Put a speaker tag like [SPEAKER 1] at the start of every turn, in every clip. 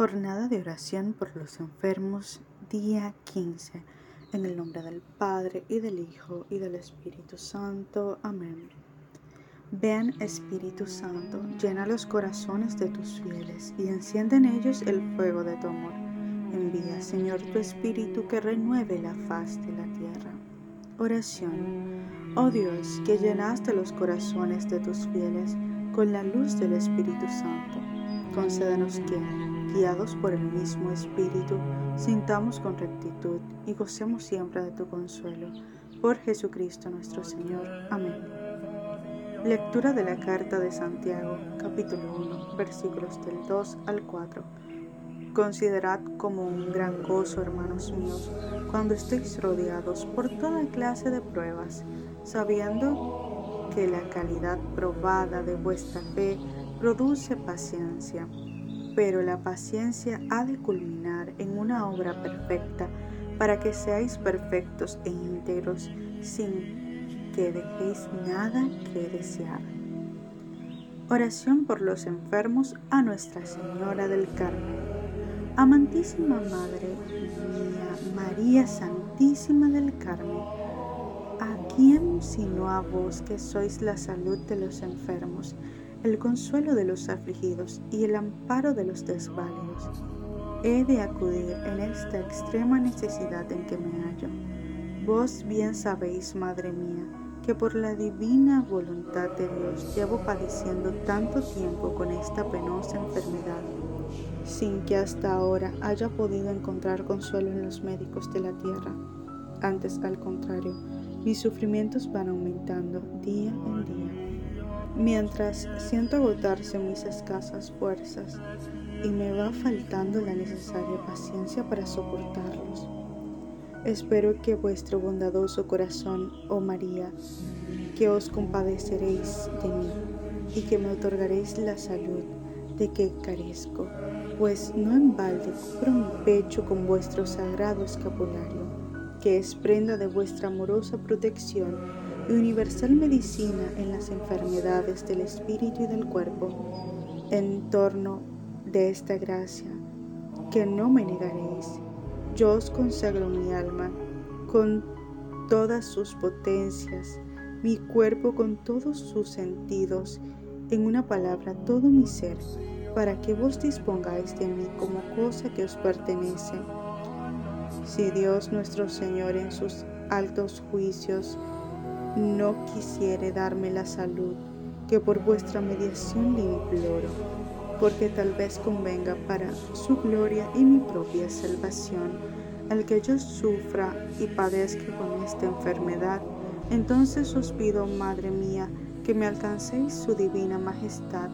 [SPEAKER 1] Jornada de oración por los enfermos, día 15. En el nombre del Padre, y del Hijo, y del Espíritu Santo. Amén. Ven, Espíritu Santo, llena los corazones de tus fieles y enciende en ellos el fuego de tu amor. Envía, Señor, tu Espíritu que renueve la faz de la tierra. Oración. Oh Dios, que llenaste los corazones de tus fieles con la luz del Espíritu Santo, concédenos que guiados por el mismo Espíritu, sintamos con rectitud y gocemos siempre de tu consuelo. Por Jesucristo nuestro Señor. Amén. Lectura de la carta de Santiago, capítulo 1, versículos del 2 al 4. Considerad como un gran gozo, hermanos míos, cuando estéis rodeados por toda clase de pruebas, sabiendo que la calidad probada de vuestra fe produce paciencia pero la paciencia ha de culminar en una obra perfecta para que seáis perfectos e íntegros sin que dejéis nada que desear. Oración por los enfermos a Nuestra Señora del Carmen. Amantísima Madre mía, María Santísima del Carmen, ¿a quién sino a vos que sois la salud de los enfermos? El consuelo de los afligidos y el amparo de los desvalidos. He de acudir en esta extrema necesidad en que me hallo. Vos bien sabéis, Madre mía, que por la divina voluntad de Dios llevo padeciendo tanto tiempo con esta penosa enfermedad, sin que hasta ahora haya podido encontrar consuelo en los médicos de la tierra. Antes, al contrario, mis sufrimientos van aumentando día en día mientras siento agotarse mis escasas fuerzas y me va faltando la necesaria paciencia para soportarlos. Espero que vuestro bondadoso corazón, oh María, que os compadeceréis de mí y que me otorgaréis la salud de que carezco, pues no en balde cubro mi pecho con vuestro sagrado escapulario, que es prenda de vuestra amorosa protección universal medicina en las enfermedades del espíritu y del cuerpo, en torno de esta gracia, que no me negaréis. Yo os consagro mi alma con todas sus potencias, mi cuerpo con todos sus sentidos, en una palabra todo mi ser, para que vos dispongáis de mí como cosa que os pertenece. Si Dios nuestro Señor en sus altos juicios no quisiere darme la salud que por vuestra mediación le imploro, porque tal vez convenga para su gloria y mi propia salvación al que yo sufra y padezca con esta enfermedad. Entonces os pido, Madre mía, que me alcancéis su divina majestad,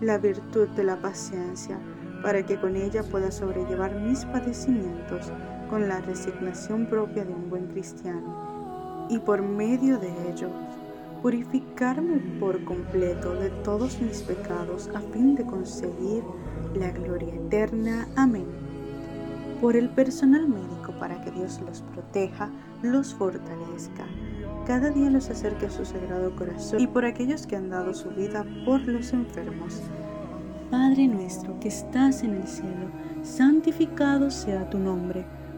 [SPEAKER 1] la virtud de la paciencia, para que con ella pueda sobrellevar mis padecimientos con la resignación propia de un buen cristiano y por medio de ello purificarme por completo de todos mis pecados a fin de conseguir la gloria eterna. Amén. Por el personal médico para que Dios los proteja, los fortalezca, cada día los acerque a su sagrado corazón y por aquellos que han dado su vida por los enfermos. Padre nuestro que estás en el cielo, santificado sea tu nombre,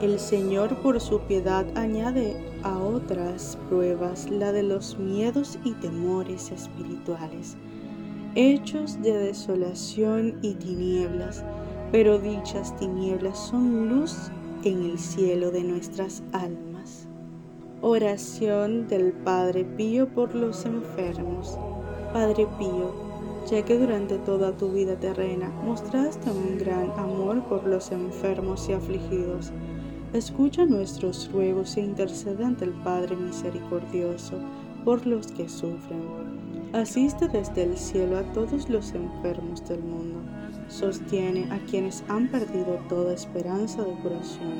[SPEAKER 1] El Señor por su piedad añade a otras pruebas la de los miedos y temores espirituales hechos de desolación y tinieblas, pero dichas tinieblas son luz en el cielo de nuestras almas. Oración del Padre Pío por los enfermos. Padre Pío, ya que durante toda tu vida terrena mostraste un gran amor por los enfermos y afligidos, escucha nuestros ruegos e intercede ante el Padre misericordioso por los que sufren. Asiste desde el cielo a todos los enfermos del mundo. Sostiene a quienes han perdido toda esperanza de curación.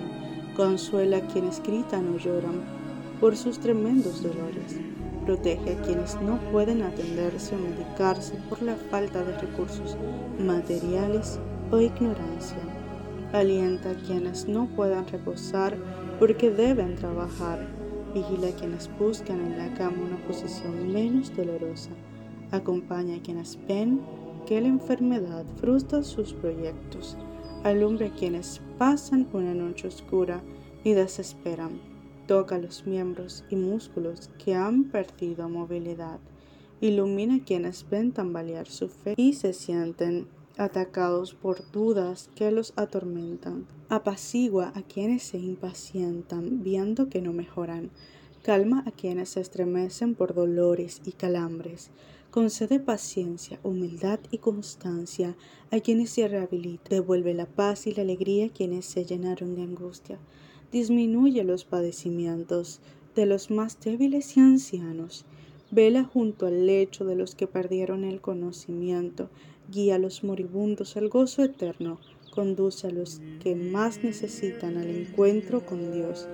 [SPEAKER 1] Consuela a quienes gritan o lloran por sus tremendos dolores. Protege a quienes no pueden atenderse o medicarse por la falta de recursos materiales o ignorancia. Alienta a quienes no puedan reposar porque deben trabajar. Vigila a quienes buscan en la cama una posición menos dolorosa. Acompaña a quienes ven que la enfermedad frustra sus proyectos. Alumbra a quienes pasan una noche oscura y desesperan Toca los miembros y músculos que han perdido movilidad. Ilumina a quienes ven tambalear su fe y se sienten atacados por dudas que los atormentan. Apacigua a quienes se impacientan viendo que no mejoran. Calma a quienes se estremecen por dolores y calambres. Concede paciencia, humildad y constancia a quienes se rehabilitan. Devuelve la paz y la alegría a quienes se llenaron de angustia disminuye los padecimientos de los más débiles y ancianos, vela junto al lecho de los que perdieron el conocimiento, guía a los moribundos al gozo eterno, conduce a los que más necesitan al encuentro con Dios,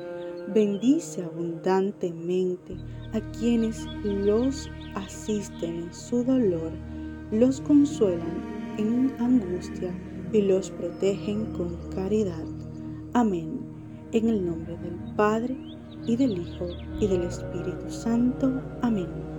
[SPEAKER 1] bendice abundantemente a quienes los asisten en su dolor, los consuelan en angustia y los protegen con caridad. Amén. En el nombre del Padre, y del Hijo, y del Espíritu Santo. Amén.